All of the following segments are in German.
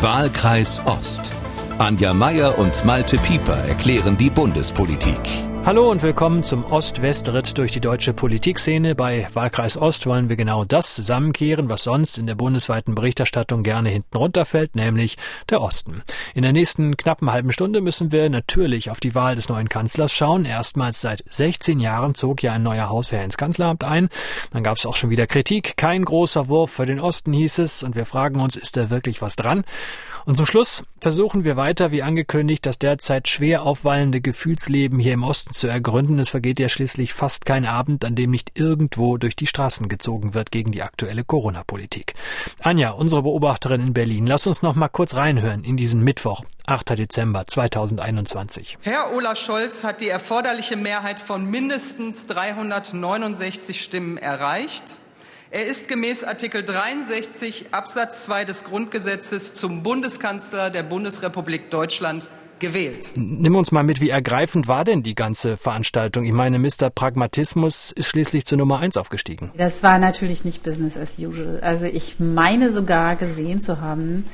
Wahlkreis Ost. Anja Meier und Malte Pieper erklären die Bundespolitik. Hallo und willkommen zum Ost-West-Ritt durch die deutsche Politikszene. Bei Wahlkreis Ost wollen wir genau das zusammenkehren, was sonst in der bundesweiten Berichterstattung gerne hinten runterfällt, nämlich der Osten. In der nächsten knappen halben Stunde müssen wir natürlich auf die Wahl des neuen Kanzlers schauen. Erstmals seit 16 Jahren zog ja ein neuer Hausherr ins Kanzleramt ein. Dann gab es auch schon wieder Kritik. Kein großer Wurf für den Osten hieß es. Und wir fragen uns, ist da wirklich was dran? Und zum Schluss versuchen wir weiter, wie angekündigt, das derzeit schwer aufwallende Gefühlsleben hier im Osten zu ergründen. Es vergeht ja schließlich fast kein Abend, an dem nicht irgendwo durch die Straßen gezogen wird gegen die aktuelle Corona-Politik. Anja, unsere Beobachterin in Berlin, lass uns noch mal kurz reinhören in diesen Mittwoch, 8. Dezember 2021. Herr Olaf Scholz hat die erforderliche Mehrheit von mindestens 369 Stimmen erreicht. Er ist gemäß Artikel 63 Absatz 2 des Grundgesetzes zum Bundeskanzler der Bundesrepublik Deutschland gewählt. Nimm uns mal mit, wie ergreifend war denn die ganze Veranstaltung? Ich meine, Mr. Pragmatismus ist schließlich zur Nummer eins aufgestiegen. Das war natürlich nicht Business as usual. Also ich meine sogar gesehen zu haben,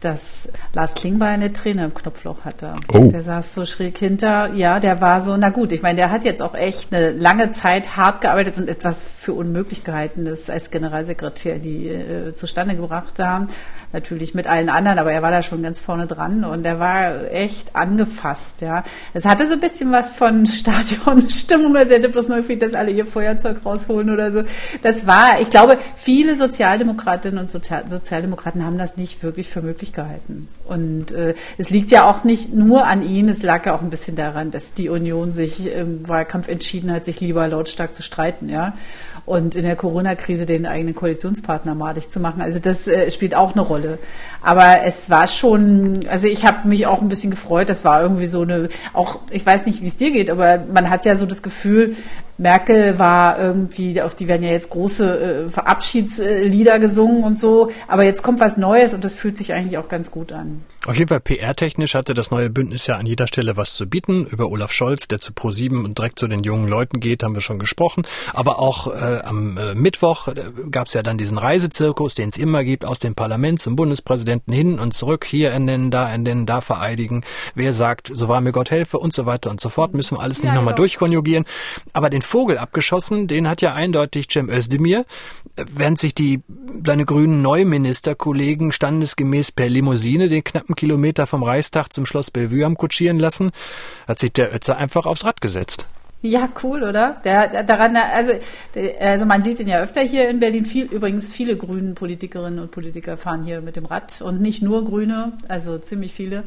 dass Lars Klingbeil eine Träne im Knopfloch hatte. Oh. Der saß so schräg hinter. Ja, der war so, na gut, ich meine, der hat jetzt auch echt eine lange Zeit hart gearbeitet und etwas für unmöglich gehalten, das als Generalsekretär die äh, zustande gebracht haben natürlich mit allen anderen, aber er war da schon ganz vorne dran und er war echt angefasst, ja. Es hatte so ein bisschen was von Stadionstimmung, er hätte bloß noch irgendwie, dass alle ihr Feuerzeug rausholen oder so. Das war, ich glaube, viele Sozialdemokratinnen und Sozial Sozialdemokraten haben das nicht wirklich für möglich gehalten. Und äh, es liegt ja auch nicht nur an ihnen, es lag ja auch ein bisschen daran, dass die Union sich im Wahlkampf entschieden hat, sich lieber lautstark zu streiten, ja und in der Corona-Krise den eigenen Koalitionspartner madig zu machen. Also das äh, spielt auch eine Rolle. Aber es war schon, also ich habe mich auch ein bisschen gefreut. Das war irgendwie so eine, auch ich weiß nicht, wie es dir geht, aber man hat ja so das Gefühl, Merkel war irgendwie, auf die werden ja jetzt große äh, Abschiedslieder gesungen und so, aber jetzt kommt was Neues und das fühlt sich eigentlich auch ganz gut an. Auf jeden Fall PR-technisch hatte das neue Bündnis ja an jeder Stelle was zu bieten. Über Olaf Scholz, der zu Pro7 und direkt zu den jungen Leuten geht, haben wir schon gesprochen. Aber auch äh, am äh, Mittwoch äh, gab es ja dann diesen Reisezirkus, den es immer gibt, aus dem Parlament zum Bundespräsidenten hin und zurück, hier ernennen, da ernennen, da vereidigen. Wer sagt, so war mir Gott helfe und so weiter und so fort, müssen wir alles nicht ja, nochmal genau. durchkonjugieren. Aber den Vogel abgeschossen, den hat ja eindeutig Cem Özdemir, während sich die seine grünen Neuministerkollegen standesgemäß per Limousine den knappen Kilometer vom Reichstag zum Schloss Bellevue am kutschieren lassen, hat sich der Ötzer einfach aufs Rad gesetzt. Ja, cool, oder? Der, der, daran, also, der, also man sieht ihn ja öfter hier in Berlin. Viel, übrigens viele grünen Politikerinnen und Politiker fahren hier mit dem Rad und nicht nur Grüne, also ziemlich viele.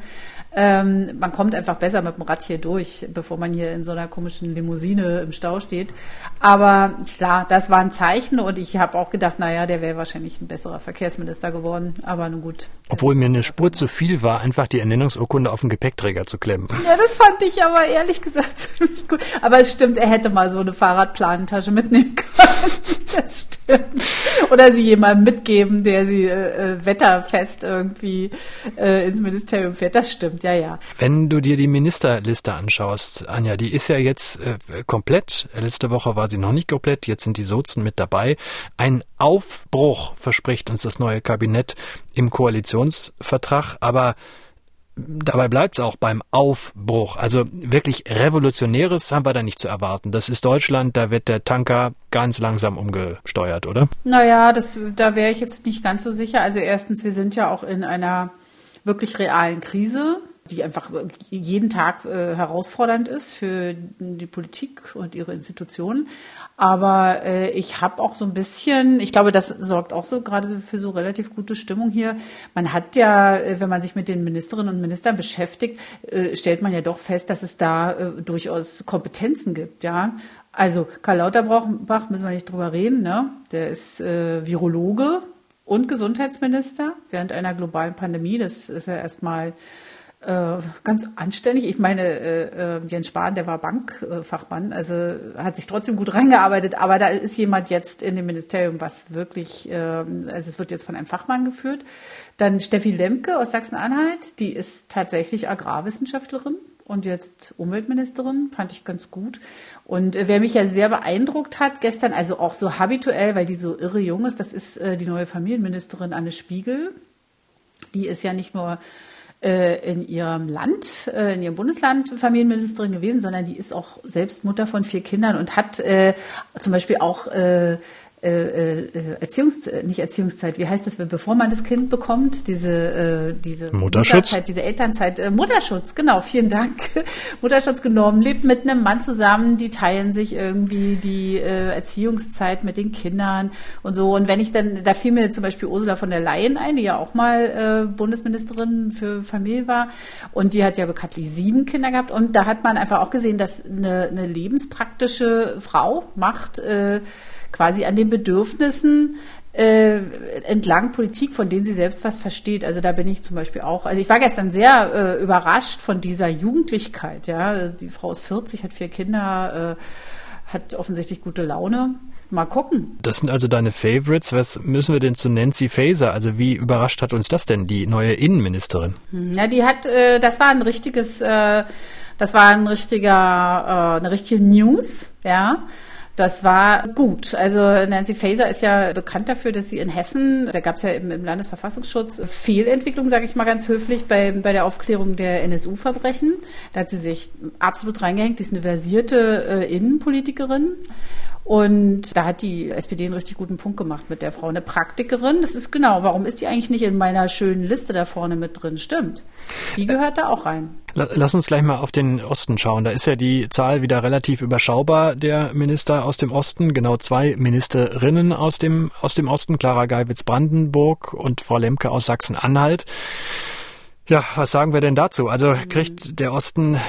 Ähm, man kommt einfach besser mit dem Rad hier durch, bevor man hier in so einer komischen Limousine im Stau steht. Aber klar, das war ein Zeichen und ich habe auch gedacht, naja, der wäre wahrscheinlich ein besserer Verkehrsminister geworden. Aber nun gut. Obwohl mir eine Spur zu viel war, einfach die Ernennungsurkunde auf den Gepäckträger zu klemmen. Ja, das fand ich aber ehrlich gesagt ziemlich gut. Aber stimmt, er hätte mal so eine Fahrradplantasche mitnehmen können. Das stimmt. Oder sie jemandem mitgeben, der sie äh, äh wetterfest irgendwie äh, ins Ministerium fährt. Das stimmt stimmt, ja, ja. Wenn du dir die Ministerliste anschaust, Anja, die ist ja jetzt äh, komplett. Letzte Woche war sie noch nicht komplett, jetzt sind die Sozen mit dabei. Ein Aufbruch verspricht uns das neue Kabinett im Koalitionsvertrag, aber dabei bleibt es auch beim Aufbruch. Also wirklich Revolutionäres haben wir da nicht zu erwarten. Das ist Deutschland, da wird der Tanker ganz langsam umgesteuert, oder? Naja, das, da wäre ich jetzt nicht ganz so sicher. Also erstens, wir sind ja auch in einer wirklich realen Krise die einfach jeden Tag äh, herausfordernd ist für die Politik und ihre Institutionen. Aber äh, ich habe auch so ein bisschen, ich glaube, das sorgt auch so gerade für so relativ gute Stimmung hier. Man hat ja, äh, wenn man sich mit den Ministerinnen und Ministern beschäftigt, äh, stellt man ja doch fest, dass es da äh, durchaus Kompetenzen gibt, ja. Also Karl Lauterbach müssen wir nicht drüber reden, ne? Der ist äh, Virologe und Gesundheitsminister während einer globalen Pandemie. Das ist ja erstmal äh, ganz anständig. Ich meine, äh, äh, Jens Spahn, der war Bankfachmann, also hat sich trotzdem gut reingearbeitet, aber da ist jemand jetzt in dem Ministerium, was wirklich, äh, also es wird jetzt von einem Fachmann geführt. Dann Steffi Lemke aus Sachsen-Anhalt, die ist tatsächlich Agrarwissenschaftlerin und jetzt Umweltministerin, fand ich ganz gut. Und äh, wer mich ja sehr beeindruckt hat gestern, also auch so habituell, weil die so irre jung ist, das ist äh, die neue Familienministerin Anne Spiegel Die ist ja nicht nur äh, in ihrem Land, äh, in ihrem Bundesland Familienministerin gewesen, sondern die ist auch selbst Mutter von vier Kindern und hat äh, zum Beispiel auch äh, äh, äh, Erziehungs, äh, nicht Erziehungszeit, wie heißt das, bevor man das Kind bekommt, diese, äh, diese Mutterschutz, Mutterzeit, diese Elternzeit, äh, Mutterschutz, genau, vielen Dank, Mutterschutz genommen, lebt mit einem Mann zusammen, die teilen sich irgendwie die äh, Erziehungszeit mit den Kindern und so. Und wenn ich dann, da fiel mir zum Beispiel Ursula von der Leyen ein, die ja auch mal äh, Bundesministerin für Familie war. Und die hat ja bekanntlich sieben Kinder gehabt. Und da hat man einfach auch gesehen, dass eine, eine lebenspraktische Frau macht, äh, quasi an den Bedürfnissen äh, entlang Politik, von denen sie selbst was versteht. Also da bin ich zum Beispiel auch. Also ich war gestern sehr äh, überrascht von dieser Jugendlichkeit. Ja, die Frau ist 40, hat vier Kinder, äh, hat offensichtlich gute Laune. Mal gucken. Das sind also deine Favorites. Was müssen wir denn zu Nancy Faeser? Also wie überrascht hat uns das denn, die neue Innenministerin? Hm, ja, die hat, äh, das war ein richtiges, äh, das war ein richtiger, äh, eine richtige News, ja. Das war gut. Also Nancy Faeser ist ja bekannt dafür, dass sie in Hessen, da gab es ja im, Landesverfassungsschutz Fehlentwicklung, sage ich mal ganz höflich, bei, bei der Aufklärung der NSU-Verbrechen. Da hat sie sich absolut reingehängt. Die ist eine versierte äh, Innenpolitikerin. Und da hat die SPD einen richtig guten Punkt gemacht mit der Frau. Eine Praktikerin, das ist genau, warum ist die eigentlich nicht in meiner schönen Liste da vorne mit drin? Stimmt. Die gehört da auch rein. Lass uns gleich mal auf den Osten schauen. Da ist ja die Zahl wieder relativ überschaubar der Minister aus dem Osten. Genau zwei Ministerinnen aus dem, aus dem Osten. Clara Geiwitz-Brandenburg und Frau Lemke aus Sachsen-Anhalt. Ja, was sagen wir denn dazu? Also kriegt der Osten,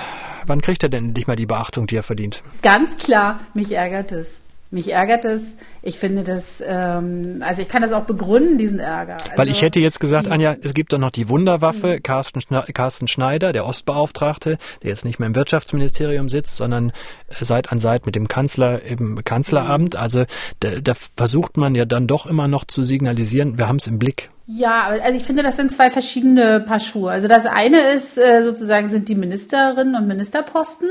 wann kriegt er denn endlich mal die Beachtung, die er verdient? Ganz klar, mich ärgert es. Mich ärgert es. Ich finde das, ähm, also ich kann das auch begründen, diesen Ärger. Also, Weil ich hätte jetzt gesagt, Anja, es gibt doch noch die Wunderwaffe, mhm. Carsten, Carsten Schneider, der Ostbeauftragte, der jetzt nicht mehr im Wirtschaftsministerium sitzt, sondern Seit an Seit mit dem Kanzler im Kanzleramt. Mhm. Also da, da versucht man ja dann doch immer noch zu signalisieren, wir haben es im Blick. Ja, also ich finde, das sind zwei verschiedene Paar Schuhe. Also das eine ist äh, sozusagen sind die Ministerinnen und Ministerposten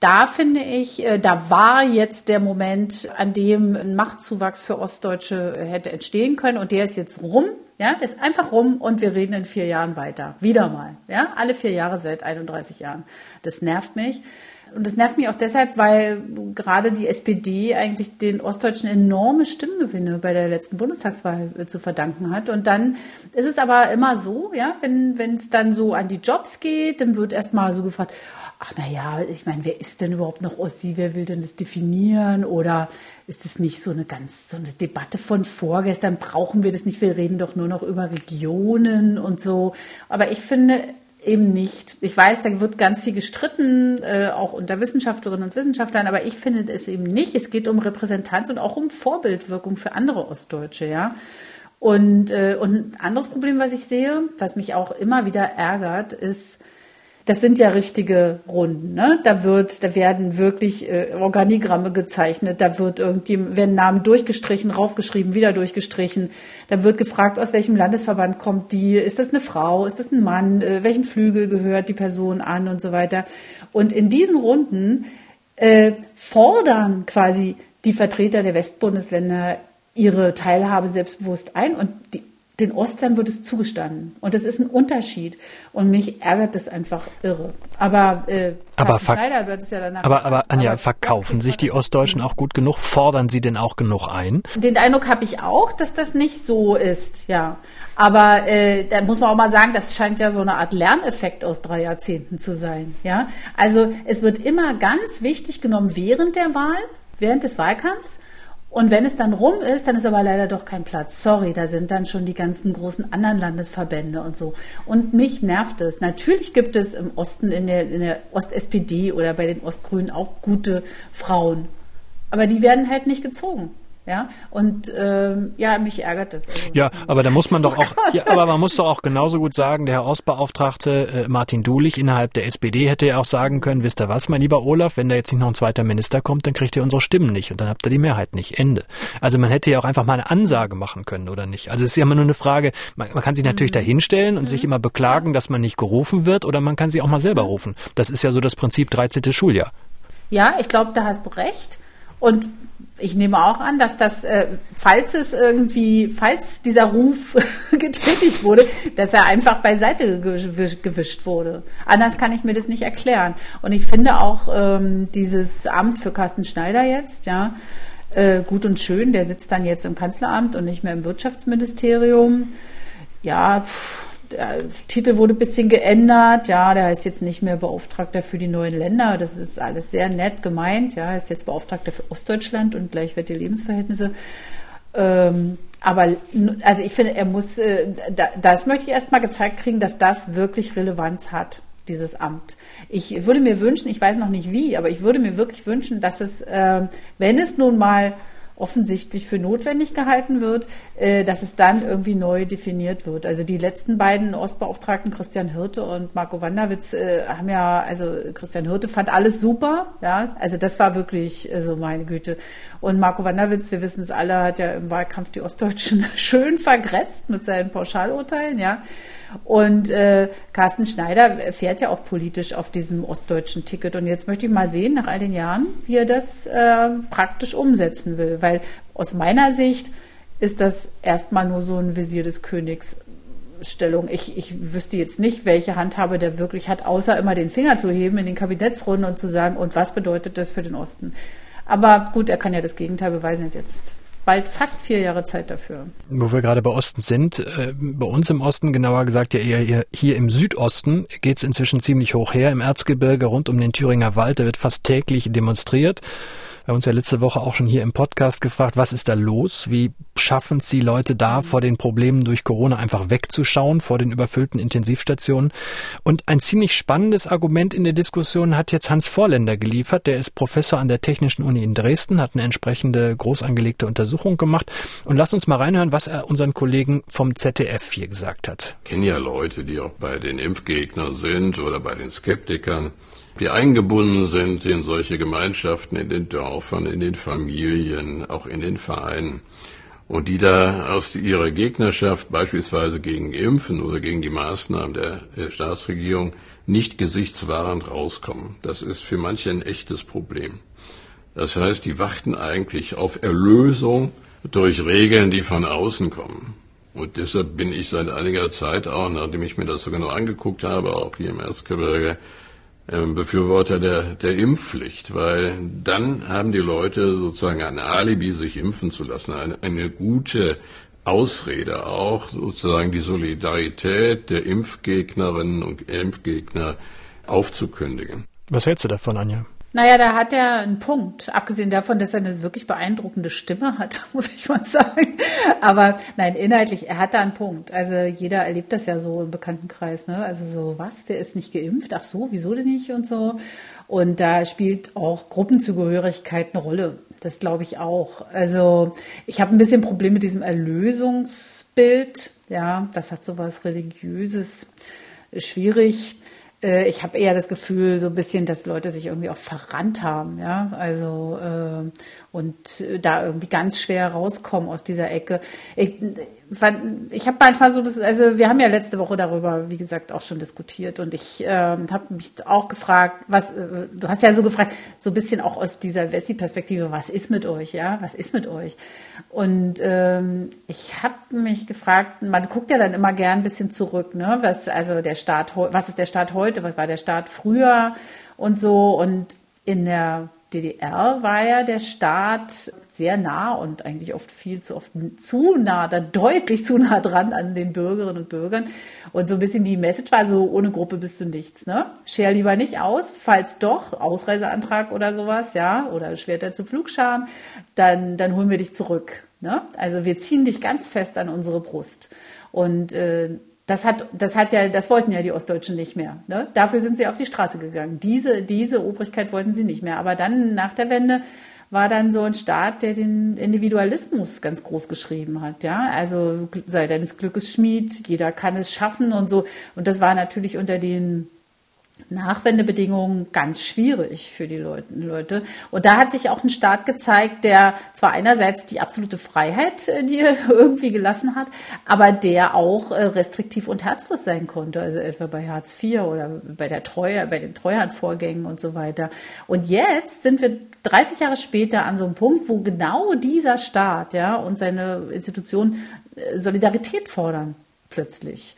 da finde ich, äh, da war jetzt der Moment, an dem ein Machtzuwachs für Ostdeutsche hätte entstehen können und der ist jetzt rum. Ja, ist einfach rum und wir reden in vier Jahren weiter. Wieder mal. Ja, alle vier Jahre seit 31 Jahren. Das nervt mich. Und das nervt mich auch deshalb, weil gerade die SPD eigentlich den Ostdeutschen enorme Stimmgewinne bei der letzten Bundestagswahl äh, zu verdanken hat. Und dann ist es aber immer so, ja, wenn wenn es dann so an die Jobs geht, dann wird erstmal so gefragt, ach na ja, ich meine, wer ist denn überhaupt noch Ossi? Wer will denn das definieren? Oder ist es nicht so eine ganz so eine Debatte von vorgestern? Brauchen wir das nicht? Wir reden doch nur noch über Regionen und so. Aber ich finde eben nicht. Ich weiß, da wird ganz viel gestritten, äh, auch unter Wissenschaftlerinnen und Wissenschaftlern, aber ich finde es eben nicht. Es geht um Repräsentanz und auch um Vorbildwirkung für andere Ostdeutsche, ja. Und, äh, und ein anderes Problem, was ich sehe, was mich auch immer wieder ärgert, ist, das sind ja richtige Runden. Ne? Da wird, da werden wirklich äh, Organigramme gezeichnet, da wird irgendwie, werden Namen durchgestrichen, raufgeschrieben, wieder durchgestrichen. Da wird gefragt, aus welchem Landesverband kommt die, ist das eine Frau, ist das ein Mann, äh, welchem Flügel gehört die Person an und so weiter. Und in diesen Runden äh, fordern quasi die Vertreter der Westbundesländer ihre Teilhabe selbstbewusst ein und die den Ostern wird es zugestanden. Und das ist ein Unterschied. Und mich ärgert das einfach irre. Aber, äh, aber, Schneider, du ja danach aber, aber Anja, aber, verkaufen sich die Ostdeutschen auch gut genug? Fordern sie denn auch genug ein? Den Eindruck habe ich auch, dass das nicht so ist, ja. Aber äh, da muss man auch mal sagen, das scheint ja so eine Art Lerneffekt aus drei Jahrzehnten zu sein. Ja, also es wird immer ganz wichtig genommen während der Wahl, während des Wahlkampfs und wenn es dann rum ist, dann ist aber leider doch kein Platz. Sorry, da sind dann schon die ganzen großen anderen Landesverbände und so. Und mich nervt es. Natürlich gibt es im Osten, in der, in der Ost-SPD oder bei den Ostgrünen auch gute Frauen. Aber die werden halt nicht gezogen. Ja, und ähm, ja, mich ärgert das. Also, ja, aber da muss man doch auch, ja, aber man muss doch auch genauso gut sagen, der Herr Ostbeauftragte äh, Martin Dulich innerhalb der SPD hätte ja auch sagen können, wisst ihr was, mein lieber Olaf, wenn da jetzt nicht noch ein zweiter Minister kommt, dann kriegt ihr unsere Stimmen nicht und dann habt ihr die Mehrheit nicht. Ende. Also man hätte ja auch einfach mal eine Ansage machen können, oder nicht? Also es ist ja immer nur eine Frage, man, man kann sich natürlich mhm. dahinstellen und mhm. sich immer beklagen, dass man nicht gerufen wird, oder man kann sie auch mal selber mhm. rufen. Das ist ja so das Prinzip 13. Schuljahr. Ja, ich glaube, da hast du recht. Und ich nehme auch an, dass das, äh, falls es irgendwie, falls dieser Ruf getätigt wurde, dass er einfach beiseite gewischt wurde. Anders kann ich mir das nicht erklären. Und ich finde auch ähm, dieses Amt für Carsten Schneider jetzt, ja, äh, gut und schön. Der sitzt dann jetzt im Kanzleramt und nicht mehr im Wirtschaftsministerium. Ja, pff, der Titel wurde ein bisschen geändert. Ja, der heißt jetzt nicht mehr Beauftragter für die neuen Länder. Das ist alles sehr nett gemeint. Ja, er ist jetzt Beauftragter für Ostdeutschland und gleichwertige Lebensverhältnisse. Ähm, aber also ich finde, er muss, äh, das möchte ich erst mal gezeigt kriegen, dass das wirklich Relevanz hat, dieses Amt. Ich würde mir wünschen, ich weiß noch nicht wie, aber ich würde mir wirklich wünschen, dass es, äh, wenn es nun mal offensichtlich für notwendig gehalten wird, äh, dass es dann irgendwie neu definiert wird. Also die letzten beiden Ostbeauftragten, Christian Hirte und Marco Wanderwitz, äh, haben ja, also Christian Hirte fand alles super, ja, also das war wirklich so also meine Güte. Und Marco Wanderwitz, wir wissen es alle, hat ja im Wahlkampf die Ostdeutschen schön vergrätzt mit seinen Pauschalurteilen, ja. Und äh, Carsten Schneider fährt ja auch politisch auf diesem ostdeutschen Ticket. Und jetzt möchte ich mal sehen, nach all den Jahren, wie er das äh, praktisch umsetzen will. Weil aus meiner Sicht ist das erstmal nur so ein Visier des Königs. Stellung. Ich, ich wüsste jetzt nicht, welche Handhabe der wirklich hat, außer immer den Finger zu heben in den Kabinettsrunden und zu sagen, und was bedeutet das für den Osten? Aber gut, er kann ja das Gegenteil beweisen. Und jetzt bald fast vier Jahre Zeit dafür. Wo wir gerade bei Osten sind, äh, bei uns im Osten, genauer gesagt ja eher hier im Südosten, geht es inzwischen ziemlich hoch her. Im Erzgebirge rund um den Thüringer Wald, da wird fast täglich demonstriert. Wir haben uns ja letzte Woche auch schon hier im Podcast gefragt, was ist da los? Wie schaffen es die Leute da, vor den Problemen durch Corona einfach wegzuschauen, vor den überfüllten Intensivstationen? Und ein ziemlich spannendes Argument in der Diskussion hat jetzt Hans Vorländer geliefert. Der ist Professor an der Technischen Uni in Dresden, hat eine entsprechende groß angelegte Untersuchung gemacht. Und lass uns mal reinhören, was er unseren Kollegen vom ZDF hier gesagt hat. Ich kenne ja Leute, die auch bei den Impfgegnern sind oder bei den Skeptikern die eingebunden sind in solche Gemeinschaften, in den Dörfern, in den Familien, auch in den Vereinen. Und die da aus ihrer Gegnerschaft beispielsweise gegen Impfen oder gegen die Maßnahmen der, Staatsregierung nicht gesichtswahrend rauskommen. Das ist für manche ein echtes Problem. Das heißt, die warten eigentlich auf Erlösung durch Regeln, die von außen kommen. Und deshalb bin ich seit einiger Zeit auch, nachdem ich mir das so genau angeguckt habe, auch hier im Erzgebirge, Befürworter der, der Impfpflicht, weil dann haben die Leute sozusagen ein Alibi, sich impfen zu lassen, eine, eine gute Ausrede auch, sozusagen die Solidarität der Impfgegnerinnen und Impfgegner aufzukündigen. Was hältst du davon, Anja? Naja, da hat er einen Punkt. Abgesehen davon, dass er eine wirklich beeindruckende Stimme hat, muss ich mal sagen. Aber nein, inhaltlich, er hat da einen Punkt. Also jeder erlebt das ja so im Bekanntenkreis. Ne? Also so, was, der ist nicht geimpft? Ach so, wieso denn nicht? Und so. Und da spielt auch Gruppenzugehörigkeit eine Rolle. Das glaube ich auch. Also ich habe ein bisschen Problem mit diesem Erlösungsbild. Ja, das hat so was Religiöses. Schwierig. Äh, ich habe eher das Gefühl, so ein bisschen, dass Leute sich irgendwie auch verrannt haben, ja, also äh, und da irgendwie ganz schwer rauskommen aus dieser Ecke. Ich, ich habe manchmal so das, also wir haben ja letzte Woche darüber, wie gesagt, auch schon diskutiert und ich äh, habe mich auch gefragt, was, äh, du hast ja so gefragt, so ein bisschen auch aus dieser Wessi-Perspektive, was ist mit euch, ja, was ist mit euch? Und ähm, ich habe mich gefragt, man guckt ja dann immer gern ein bisschen zurück, ne, was also der Staat, was ist der Staat heute, was war der Staat früher und so und in der DDR war ja der Staat sehr nah und eigentlich oft viel zu oft zu nah, da deutlich zu nah dran an den Bürgerinnen und Bürgern. Und so ein bisschen die Message war so, ohne Gruppe bist du nichts, ne? Scher lieber nicht aus, falls doch, Ausreiseantrag oder sowas, ja, oder Schwerter zu Flugscharen, dann, dann holen wir dich zurück. Ne? Also wir ziehen dich ganz fest an unsere Brust. Und äh, das hat, das hat ja, das wollten ja die Ostdeutschen nicht mehr. Ne? Dafür sind sie auf die Straße gegangen. Diese, diese Obrigkeit wollten sie nicht mehr. Aber dann nach der Wende war dann so ein Staat, der den Individualismus ganz groß geschrieben hat. Ja, also sei deines Glückes Schmied, jeder kann es schaffen und so. Und das war natürlich unter den Nachwendebedingungen ganz schwierig für die Leute. Und da hat sich auch ein Staat gezeigt, der zwar einerseits die absolute Freiheit äh, die irgendwie gelassen hat, aber der auch äh, restriktiv und herzlos sein konnte. Also etwa bei Hartz IV oder bei der Treue, bei den Treuhandvorgängen und so weiter. Und jetzt sind wir 30 Jahre später an so einem Punkt, wo genau dieser Staat, ja, und seine Institutionen äh, Solidarität fordern plötzlich.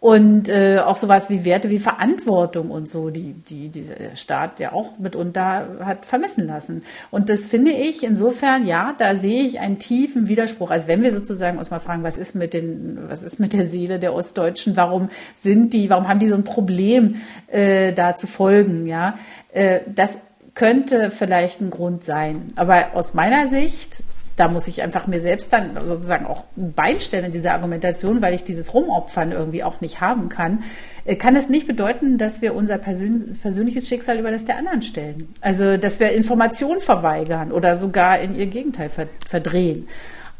Und äh, auch sowas wie Werte wie Verantwortung und so, die, die dieser Staat ja auch mitunter hat vermissen lassen. Und das finde ich insofern, ja, da sehe ich einen tiefen Widerspruch. Also wenn wir sozusagen uns mal fragen, was ist mit den, was ist mit der Seele der Ostdeutschen, warum sind die, warum haben die so ein Problem, äh, da zu folgen, ja, äh, das könnte vielleicht ein Grund sein. Aber aus meiner Sicht da muss ich einfach mir selbst dann sozusagen auch ein Bein stellen in dieser Argumentation, weil ich dieses Rumopfern irgendwie auch nicht haben kann, äh, kann es nicht bedeuten, dass wir unser persön persönliches Schicksal über das der anderen stellen. Also, dass wir Informationen verweigern oder sogar in ihr Gegenteil verdrehen.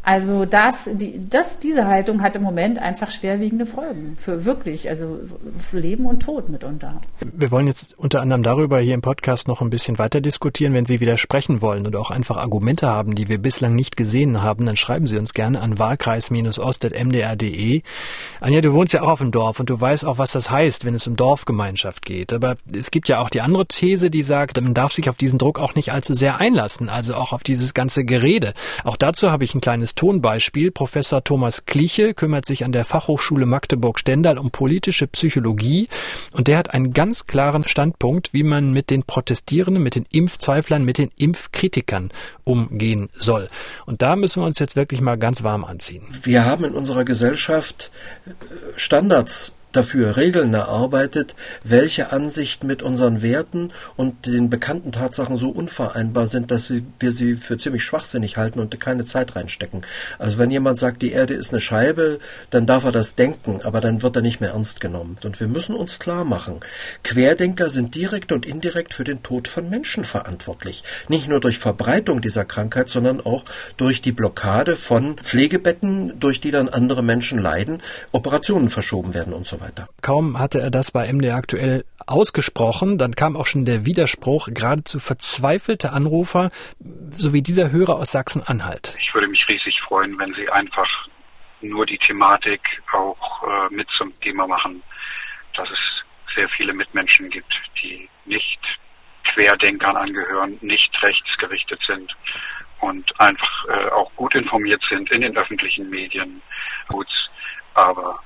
Also das, die, das, diese Haltung hat im Moment einfach schwerwiegende Folgen für wirklich, also für Leben und Tod mitunter. Wir wollen jetzt unter anderem darüber hier im Podcast noch ein bisschen weiter diskutieren. Wenn Sie widersprechen wollen oder auch einfach Argumente haben, die wir bislang nicht gesehen haben, dann schreiben Sie uns gerne an wahlkreis-ost.mdr.de. Anja, du wohnst ja auch auf dem Dorf und du weißt auch, was das heißt, wenn es um Dorfgemeinschaft geht. Aber es gibt ja auch die andere These, die sagt, man darf sich auf diesen Druck auch nicht allzu sehr einlassen, also auch auf dieses ganze Gerede. Auch dazu habe ich ein kleines Tonbeispiel. Professor Thomas Kliche kümmert sich an der Fachhochschule Magdeburg-Stendal um politische Psychologie und der hat einen ganz klaren Standpunkt, wie man mit den Protestierenden, mit den Impfzweiflern, mit den Impfkritikern umgehen soll. Und da müssen wir uns jetzt wirklich mal ganz warm anziehen. Wir haben in unserer Gesellschaft Standards dafür Regeln erarbeitet, welche Ansichten mit unseren Werten und den bekannten Tatsachen so unvereinbar sind, dass wir sie für ziemlich schwachsinnig halten und keine Zeit reinstecken. Also wenn jemand sagt, die Erde ist eine Scheibe, dann darf er das denken, aber dann wird er nicht mehr ernst genommen. Und wir müssen uns klar machen, Querdenker sind direkt und indirekt für den Tod von Menschen verantwortlich. Nicht nur durch Verbreitung dieser Krankheit, sondern auch durch die Blockade von Pflegebetten, durch die dann andere Menschen leiden, Operationen verschoben werden und so weiter. Kaum hatte er das bei MD aktuell ausgesprochen, dann kam auch schon der Widerspruch, geradezu verzweifelte Anrufer, so wie dieser Hörer aus Sachsen-Anhalt. Ich würde mich riesig freuen, wenn Sie einfach nur die Thematik auch äh, mit zum Thema machen, dass es sehr viele Mitmenschen gibt, die nicht Querdenkern angehören, nicht rechtsgerichtet sind und einfach äh, auch gut informiert sind in den öffentlichen Medien, gut, aber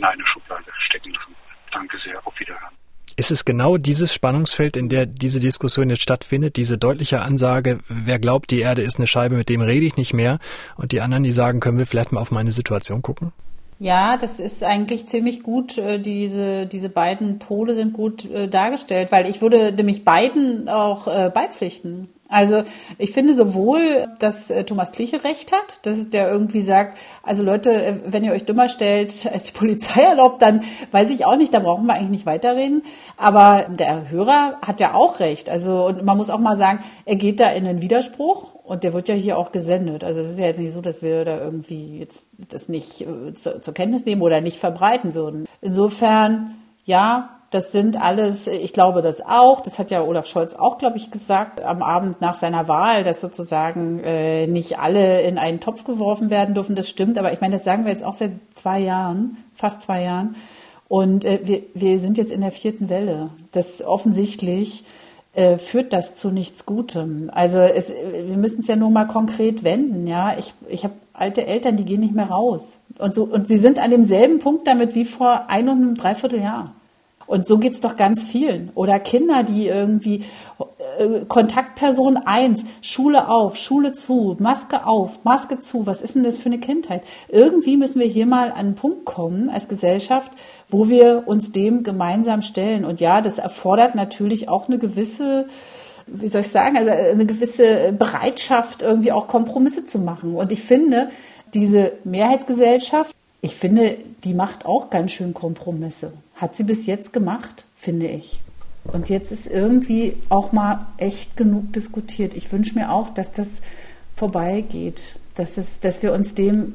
in eine Schublade stecken lassen. Danke sehr, auf Wiederhören. Ist es genau dieses Spannungsfeld, in der diese Diskussion jetzt stattfindet, diese deutliche Ansage, wer glaubt, die Erde ist eine Scheibe, mit dem rede ich nicht mehr, und die anderen, die sagen, können wir vielleicht mal auf meine Situation gucken? Ja, das ist eigentlich ziemlich gut. Äh, diese, diese beiden Pole sind gut äh, dargestellt, weil ich würde nämlich beiden auch äh, beipflichten. Also ich finde sowohl, dass äh, Thomas Kliche recht hat, dass der irgendwie sagt, also Leute, äh, wenn ihr euch dümmer stellt, als die Polizei erlaubt, dann weiß ich auch nicht, da brauchen wir eigentlich nicht weiterreden. Aber der Hörer hat ja auch recht. Also und man muss auch mal sagen, er geht da in einen Widerspruch und der wird ja hier auch gesendet. Also es ist ja jetzt nicht so, dass wir da irgendwie jetzt das nicht äh, zur, zur Kenntnis nehmen oder nicht verbreiten würden. Insofern, ja, das sind alles, ich glaube das auch, das hat ja Olaf Scholz auch, glaube ich, gesagt am Abend nach seiner Wahl, dass sozusagen äh, nicht alle in einen Topf geworfen werden dürfen. Das stimmt, aber ich meine, das sagen wir jetzt auch seit zwei Jahren, fast zwei Jahren. Und äh, wir, wir sind jetzt in der vierten Welle. Das offensichtlich äh, führt das zu nichts Gutem. Also es, wir müssen es ja nur mal konkret wenden. Ja, ich, ich habe alte Eltern, die gehen nicht mehr raus. Und so und sie sind an demselben Punkt damit wie vor ein und einem Dreivierteljahr. Und so geht's doch ganz vielen. Oder Kinder, die irgendwie äh, Kontaktperson eins, Schule auf, Schule zu, Maske auf, Maske zu. Was ist denn das für eine Kindheit? Irgendwie müssen wir hier mal an einen Punkt kommen als Gesellschaft, wo wir uns dem gemeinsam stellen. Und ja, das erfordert natürlich auch eine gewisse wie soll ich sagen, also eine gewisse Bereitschaft, irgendwie auch Kompromisse zu machen. Und ich finde, diese Mehrheitsgesellschaft, ich finde, die macht auch ganz schön Kompromisse. Hat sie bis jetzt gemacht, finde ich. Und jetzt ist irgendwie auch mal echt genug diskutiert. Ich wünsche mir auch, dass das vorbeigeht, dass, es, dass wir uns dem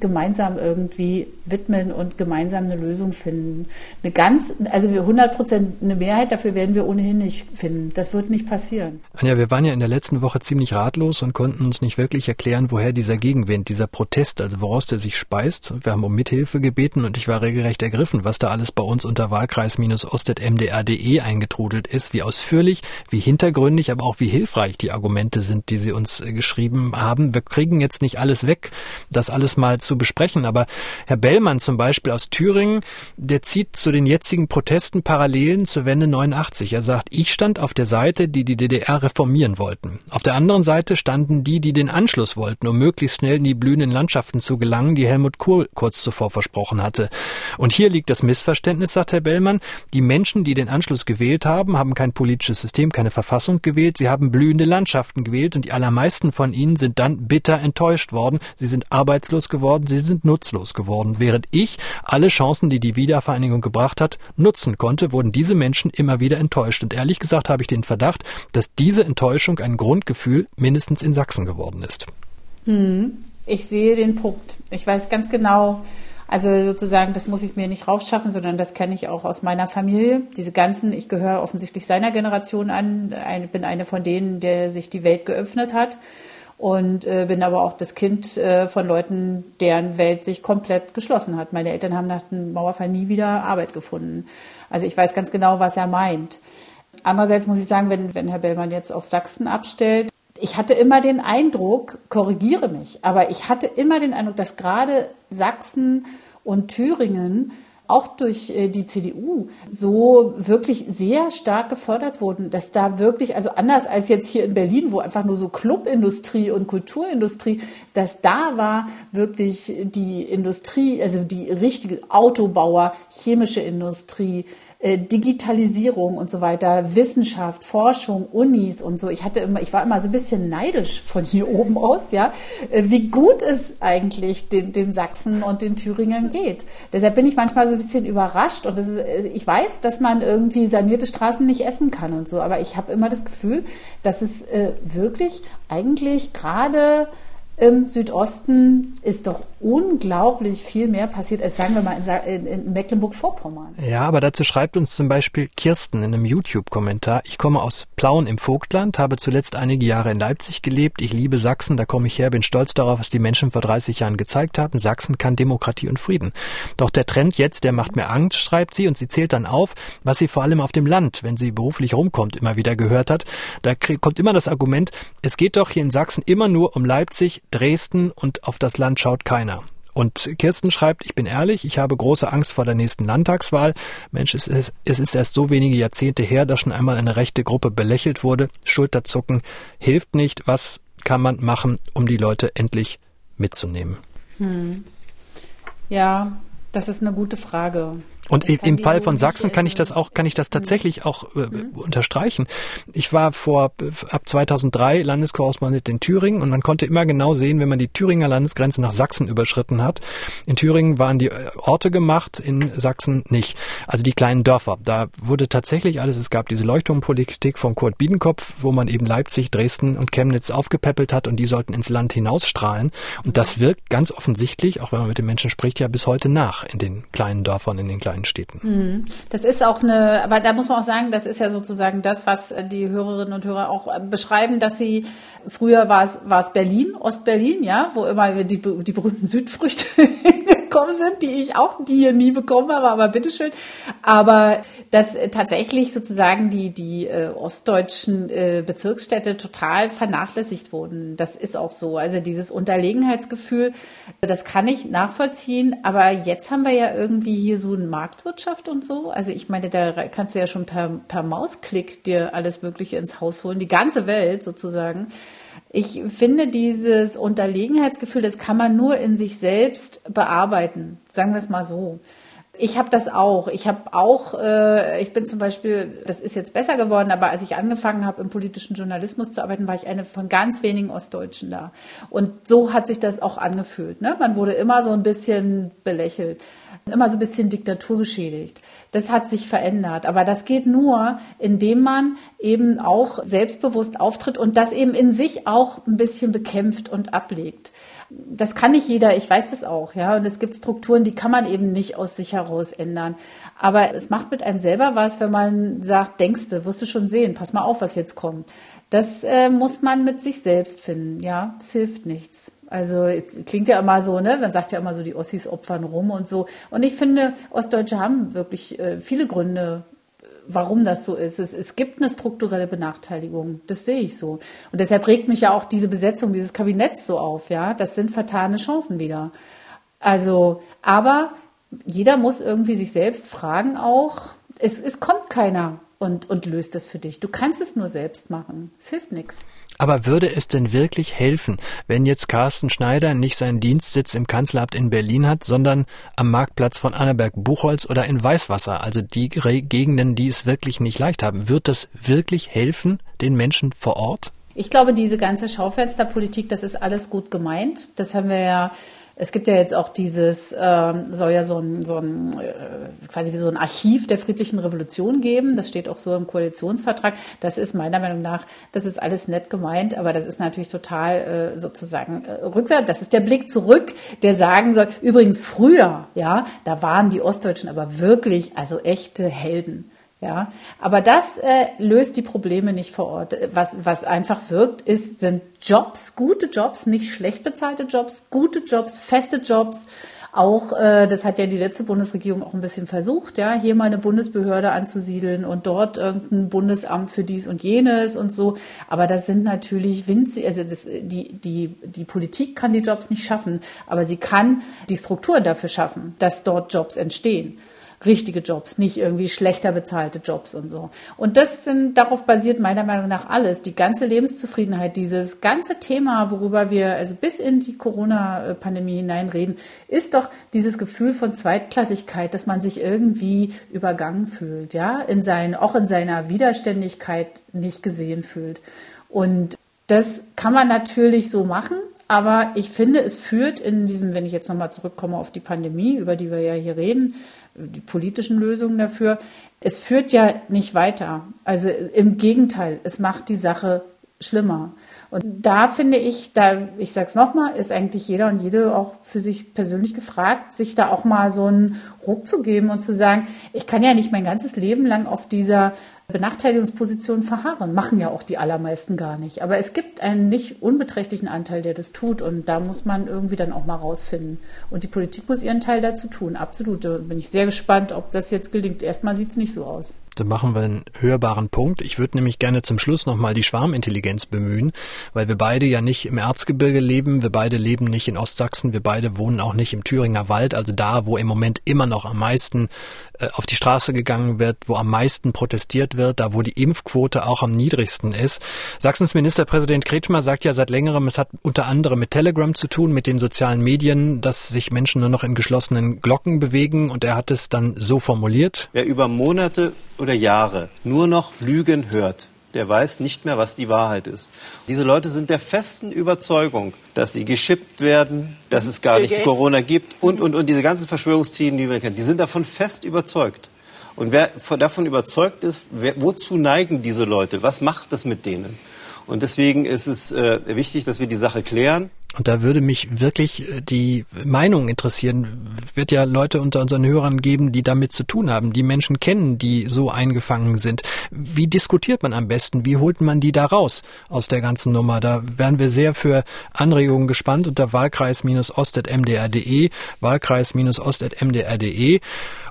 gemeinsam irgendwie widmen und gemeinsam eine Lösung finden. Eine ganz, also 100 Prozent eine Mehrheit dafür werden wir ohnehin nicht finden. Das wird nicht passieren. Anja, wir waren ja in der letzten Woche ziemlich ratlos und konnten uns nicht wirklich erklären, woher dieser Gegenwind, dieser Protest, also woraus der sich speist. Wir haben um Mithilfe gebeten und ich war regelrecht ergriffen, was da alles bei uns unter Wahlkreis-ostet-mdr.de eingetrudelt ist, wie ausführlich, wie hintergründig, aber auch wie hilfreich die Argumente sind, die Sie uns äh, geschrieben haben. Wir kriegen jetzt nicht alles weg, das alles mal zu besprechen, aber Herr Bellmann zum Beispiel aus Thüringen, der zieht zu den jetzigen Protesten Parallelen zur Wende 89. Er sagt, ich stand auf der Seite, die die DDR reformieren wollten. Auf der anderen Seite standen die, die den Anschluss wollten, um möglichst schnell in die blühenden Landschaften zu gelangen, die Helmut Kohl kurz zuvor versprochen hatte. Und hier liegt das Missverständnis, sagt Herr Bellmann. Die Menschen, die den Anschluss gewählt haben, haben kein politisches System, keine Verfassung gewählt. Sie haben blühende Landschaften gewählt und die allermeisten von ihnen sind dann bitter enttäuscht worden. Sie sind arbeitslos geworden, sie sind nutzlos geworden. Während ich alle Chancen, die die Wiedervereinigung gebracht hat, nutzen konnte, wurden diese Menschen immer wieder enttäuscht. Und ehrlich gesagt habe ich den Verdacht, dass diese Enttäuschung ein Grundgefühl mindestens in Sachsen geworden ist. Hm, ich sehe den Punkt. Ich weiß ganz genau, also sozusagen, das muss ich mir nicht raufschaffen, sondern das kenne ich auch aus meiner Familie. Diese ganzen, ich gehöre offensichtlich seiner Generation an, bin eine von denen, der sich die Welt geöffnet hat und äh, bin aber auch das Kind äh, von Leuten, deren Welt sich komplett geschlossen hat. Meine Eltern haben nach dem Mauerfall nie wieder Arbeit gefunden. Also ich weiß ganz genau, was er meint. Andererseits muss ich sagen, wenn, wenn Herr Bellmann jetzt auf Sachsen abstellt, ich hatte immer den Eindruck, korrigiere mich, aber ich hatte immer den Eindruck, dass gerade Sachsen und Thüringen auch durch äh, die CDU so wirklich sehr stark gefördert wurden, dass da wirklich, also anders als jetzt hier in Berlin, wo einfach nur so Clubindustrie und Kulturindustrie, dass da war wirklich die Industrie, also die richtige Autobauer, chemische Industrie, Digitalisierung und so weiter, Wissenschaft, Forschung, Unis und so. Ich hatte immer, ich war immer so ein bisschen neidisch von hier oben aus, ja, äh, wie gut es eigentlich den, den Sachsen und den Thüringern geht. Deshalb bin ich manchmal so ein bisschen überrascht und ist, äh, ich weiß, dass man irgendwie sanierte Straßen nicht essen kann und so, aber ich habe immer das Gefühl, dass es äh, wirklich eigentlich gerade im Südosten ist doch unglaublich viel mehr passiert, als sagen wir mal in, in Mecklenburg-Vorpommern. Ja, aber dazu schreibt uns zum Beispiel Kirsten in einem YouTube-Kommentar, ich komme aus Plauen im Vogtland, habe zuletzt einige Jahre in Leipzig gelebt, ich liebe Sachsen, da komme ich her, bin stolz darauf, was die Menschen vor 30 Jahren gezeigt haben, Sachsen kann Demokratie und Frieden. Doch der Trend jetzt, der macht mir Angst, schreibt sie, und sie zählt dann auf, was sie vor allem auf dem Land, wenn sie beruflich rumkommt, immer wieder gehört hat. Da kommt immer das Argument, es geht doch hier in Sachsen immer nur um Leipzig, Dresden und auf das Land schaut keiner. Und Kirsten schreibt, ich bin ehrlich, ich habe große Angst vor der nächsten Landtagswahl. Mensch, es ist, es ist erst so wenige Jahrzehnte her, dass schon einmal eine rechte Gruppe belächelt wurde. Schulterzucken hilft nicht. Was kann man machen, um die Leute endlich mitzunehmen? Hm. Ja, das ist eine gute Frage. Und im Fall von Sachsen kann ich das auch, kann ich das tatsächlich auch äh, mhm. unterstreichen. Ich war vor, ab 2003 Landeskorrespondent in Thüringen und man konnte immer genau sehen, wenn man die Thüringer Landesgrenze nach Sachsen überschritten hat. In Thüringen waren die äh, Orte gemacht, in Sachsen nicht. Also die kleinen Dörfer. Da wurde tatsächlich alles, es gab diese Leuchtturmpolitik von Kurt Biedenkopf, wo man eben Leipzig, Dresden und Chemnitz aufgepäppelt hat und die sollten ins Land hinausstrahlen. Und das wirkt ganz offensichtlich, auch wenn man mit den Menschen spricht, ja bis heute nach in den kleinen Dörfern, in den kleinen kleinen Städten. Mhm. Das ist auch eine, aber da muss man auch sagen, das ist ja sozusagen das, was die Hörerinnen und Hörer auch äh, beschreiben, dass sie früher war es, war es Berlin, Ostberlin, ja, wo immer die, die berühmten Südfrüchte gekommen sind, die ich auch hier nie bekommen habe, aber bitteschön. Aber dass tatsächlich sozusagen die, die äh, ostdeutschen äh, Bezirksstädte total vernachlässigt wurden. Das ist auch so. Also dieses Unterlegenheitsgefühl, das kann ich nachvollziehen. Aber jetzt haben wir ja irgendwie hier so eine Marktwirtschaft und so. Also ich meine, da kannst du ja schon per, per Mausklick dir alles Mögliche ins Haus holen, die ganze Welt sozusagen. Ich finde dieses Unterlegenheitsgefühl, das kann man nur in sich selbst bearbeiten. Sagen wir es mal so. Ich habe das auch. Ich habe auch, äh, ich bin zum Beispiel, das ist jetzt besser geworden, aber als ich angefangen habe, im politischen Journalismus zu arbeiten, war ich eine von ganz wenigen Ostdeutschen da. Und so hat sich das auch angefühlt. Ne? Man wurde immer so ein bisschen belächelt, immer so ein bisschen Diktatur geschädigt. Das hat sich verändert. Aber das geht nur, indem man eben auch selbstbewusst auftritt und das eben in sich auch ein bisschen bekämpft und ablegt. Das kann nicht jeder, ich weiß das auch, ja. Und es gibt Strukturen, die kann man eben nicht aus sich heraus ändern. Aber es macht mit einem selber was, wenn man sagt, denkst du, wirst du schon sehen, pass mal auf, was jetzt kommt. Das äh, muss man mit sich selbst finden, ja. Das hilft nichts. Also klingt ja immer so, ne? Man sagt ja immer so, die Ossis opfern rum und so. Und ich finde, Ostdeutsche haben wirklich äh, viele Gründe, warum das so ist. Es, es gibt eine strukturelle Benachteiligung. Das sehe ich so. Und deshalb regt mich ja auch diese Besetzung dieses Kabinetts so auf, ja. Das sind vertane Chancen wieder. Also, aber jeder muss irgendwie sich selbst fragen auch, es, es kommt keiner und, und löst das für dich. Du kannst es nur selbst machen. Es hilft nichts. Aber würde es denn wirklich helfen, wenn jetzt Carsten Schneider nicht seinen Dienstsitz im Kanzleramt in Berlin hat, sondern am Marktplatz von Annaberg-Buchholz oder in Weißwasser, also die Gegenden, die es wirklich nicht leicht haben? Wird das wirklich helfen den Menschen vor Ort? Ich glaube, diese ganze Schaufensterpolitik, das ist alles gut gemeint. Das haben wir ja es gibt ja jetzt auch dieses, ähm, soll ja so ein, so ein äh, quasi wie so ein Archiv der friedlichen Revolution geben. Das steht auch so im Koalitionsvertrag. Das ist meiner Meinung nach, das ist alles nett gemeint, aber das ist natürlich total äh, sozusagen äh, rückwärts. Das ist der Blick zurück, der sagen soll, übrigens früher, ja, da waren die Ostdeutschen aber wirklich, also echte Helden. Ja, aber das äh, löst die Probleme nicht vor Ort. Was, was einfach wirkt, ist, sind Jobs, gute Jobs, nicht schlecht bezahlte Jobs, gute Jobs, feste Jobs. Auch, äh, das hat ja die letzte Bundesregierung auch ein bisschen versucht, ja, hier mal eine Bundesbehörde anzusiedeln und dort irgendein Bundesamt für dies und jenes und so. Aber das sind natürlich winzig, also das, die, die, die Politik kann die Jobs nicht schaffen, aber sie kann die Struktur dafür schaffen, dass dort Jobs entstehen richtige Jobs, nicht irgendwie schlechter bezahlte Jobs und so. Und das sind, darauf basiert meiner Meinung nach alles. Die ganze Lebenszufriedenheit, dieses ganze Thema, worüber wir also bis in die Corona-Pandemie hineinreden, ist doch dieses Gefühl von Zweitklassigkeit, dass man sich irgendwie übergangen fühlt, ja, in seinen, auch in seiner Widerständigkeit nicht gesehen fühlt. Und das kann man natürlich so machen, aber ich finde, es führt in diesem, wenn ich jetzt nochmal zurückkomme auf die Pandemie, über die wir ja hier reden, die politischen Lösungen dafür. Es führt ja nicht weiter. Also im Gegenteil, es macht die Sache schlimmer. Und da finde ich, da, ich sage es nochmal, ist eigentlich jeder und jede auch für sich persönlich gefragt, sich da auch mal so einen Ruck zu geben und zu sagen, ich kann ja nicht mein ganzes Leben lang auf dieser Benachteiligungsposition verharren. Machen ja auch die allermeisten gar nicht. Aber es gibt einen nicht unbeträchtlichen Anteil, der das tut. Und da muss man irgendwie dann auch mal rausfinden. Und die Politik muss ihren Teil dazu tun. Absolut. Da bin ich sehr gespannt, ob das jetzt gelingt. Erstmal sieht es nicht so aus. Dann machen wir einen hörbaren Punkt. Ich würde nämlich gerne zum Schluss nochmal die Schwarmintelligenz bemühen, weil wir beide ja nicht im Erzgebirge leben, wir beide leben nicht in Ostsachsen, wir beide wohnen auch nicht im Thüringer Wald, also da, wo im Moment immer noch am meisten äh, auf die Straße gegangen wird, wo am meisten protestiert wird, da wo die Impfquote auch am niedrigsten ist. Sachsens Ministerpräsident Kretschmer sagt ja seit längerem, es hat unter anderem mit Telegram zu tun, mit den sozialen Medien, dass sich Menschen nur noch in geschlossenen Glocken bewegen und er hat es dann so formuliert. Wer über Monate oder Jahre nur noch Lügen hört, der weiß nicht mehr, was die Wahrheit ist. Diese Leute sind der festen Überzeugung, dass sie geschippt werden, dass es gar nicht Corona gibt und, und, und diese ganzen Verschwörungstheorien, die wir kennen, die sind davon fest überzeugt. Und wer davon überzeugt ist, wer, wozu neigen diese Leute? Was macht das mit denen? Und deswegen ist es äh, wichtig, dass wir die Sache klären. Und da würde mich wirklich äh, die Meinung interessieren. Wird ja Leute unter unseren Hörern geben, die damit zu tun haben, die Menschen kennen, die so eingefangen sind. Wie diskutiert man am besten? Wie holt man die da raus aus der ganzen Nummer? Da wären wir sehr für Anregungen gespannt unter wahlkreis-ost.mdr.de, wahlkreis-ost.mdr.de.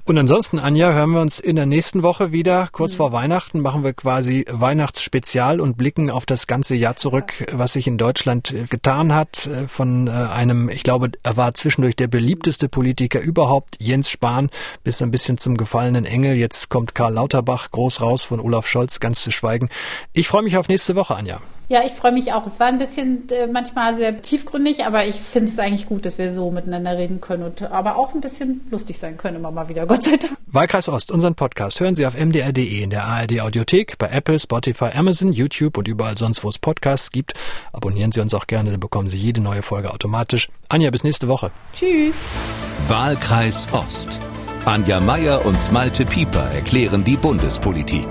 Und ansonsten, Anja, hören wir uns in der nächsten Woche wieder. Kurz mhm. vor Weihnachten machen wir quasi Weihnachtsspezial und blicken auf das ganze Jahr zurück, was sich in Deutschland äh, getan hat. Äh, von äh, einem, ich glaube, er war zwischendurch der beliebteste Politiker überhaupt, Jens Spahn, bis ein bisschen zum gefallenen Engel. Jetzt kommt Karl Lauterbach groß raus von Olaf Scholz, ganz zu schweigen. Ich freue mich auf nächste Woche, Anja. Ja, ich freue mich auch. Es war ein bisschen äh, manchmal sehr tiefgründig, aber ich finde es eigentlich gut, dass wir so miteinander reden können und aber auch ein bisschen lustig sein können immer mal wieder, Gott sei Dank. Wahlkreis Ost, unseren Podcast hören Sie auf mdr.de in der ARD Audiothek, bei Apple, Spotify, Amazon, YouTube und überall sonst, wo es Podcasts gibt. Abonnieren Sie uns auch gerne, dann bekommen Sie jede neue Folge automatisch. Anja, bis nächste Woche. Tschüss. Wahlkreis Ost. Anja Meier und Malte Pieper erklären die Bundespolitik.